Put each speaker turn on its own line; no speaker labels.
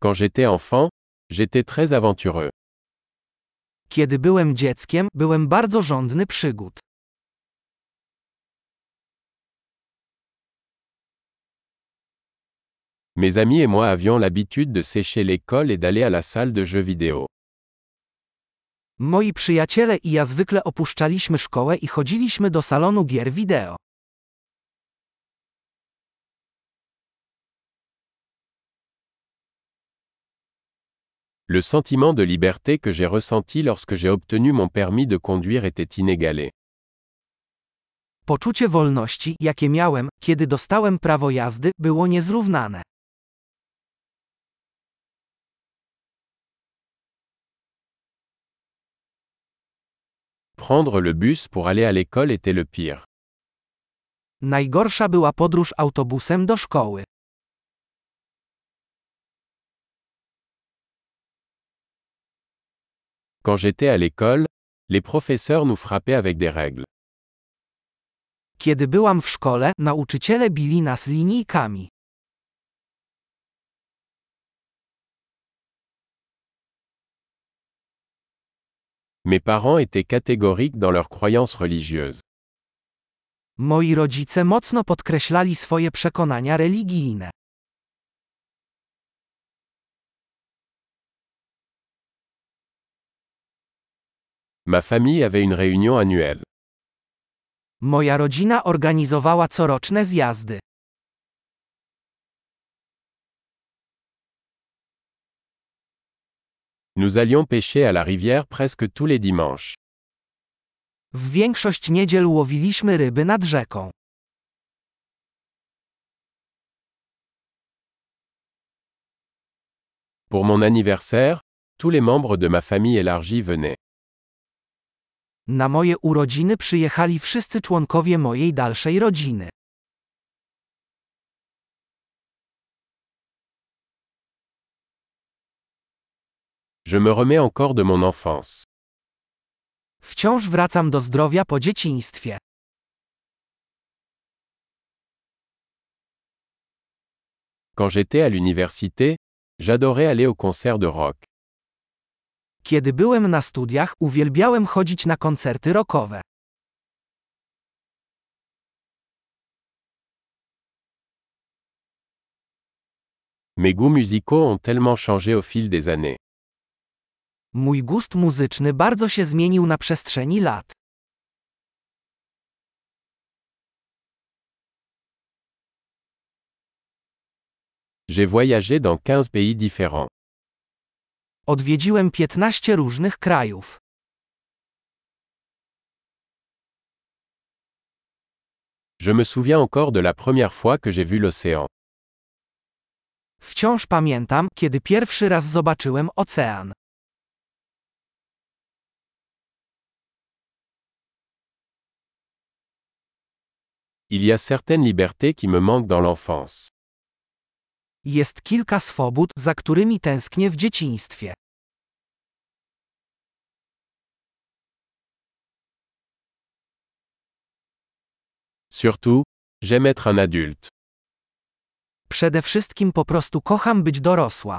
Quand j'étais enfant, j'étais très aventureux.
Kiedy byłem dzieckiem, byłem bardzo żądny przygód.
Mes amis et moi avions l'habitude de sécher l'école et d'aller à la salle de jeux vidéo.
Moi przyjaciele i ja zwykle opuszczaliśmy szkołę i chodziliśmy do salonu gier wideo.
Le sentiment de liberté que j'ai ressenti lorsque j'ai obtenu mon permis de conduire était inégalé.
Poczucie wolności, jakie miałem, kiedy dostałem prawo jazdy, było niezrównane.
Prendre le bus pour aller à l'école était le pire.
Najgorsza była podróż autobusem do szkoły.
Quand j'étais à l'école, les professeurs nous frappaient avec des règles.
Kiedy byłam w szkole, nauczyciele bili nas linijkami.
Mes parents étaient catégoriques dans leurs croyances religieuses.
Moi rodzice mocno podkreślali swoje przekonania religijne.
Ma famille avait une réunion annuelle.
Moja rodzina organizowała coroczne zjazdy.
Nous allions pêcher à la rivière presque tous les dimanches.
W większość niedziel łowiliśmy ryby nad rzeką.
Pour mon anniversaire, tous les membres de ma famille élargie venaient.
Na moje urodziny przyjechali wszyscy członkowie mojej dalszej rodziny.
Je me remets encore de mon enfance.
Wciąż wracam do zdrowia po dzieciństwie.
Quand j'étais à l'université, j'adorais aller au concert de rock.
Kiedy byłem na studiach, uwielbiałem chodzić na koncerty rockowe.
Mes goûts musicaux ont tellement changé au fil des années.
Mój gust muzyczny bardzo się zmienił na przestrzeni lat.
J'ai voyagé dans 15 pays différents.
Odwiedziłem 15 różnych krajów.
Je me souviens encore de la première fois que j'ai vu l'océan.
Wciąż pamiętam, kiedy pierwszy raz zobaczyłem ocean.
Il y a certaines libertés qui me manquent dans l'enfance.
Jest kilka swobód, za którymi tęsknię w dzieciństwie.
Surtout, j'aime être un adulte.
Przede wszystkim po prostu kocham być dorosła.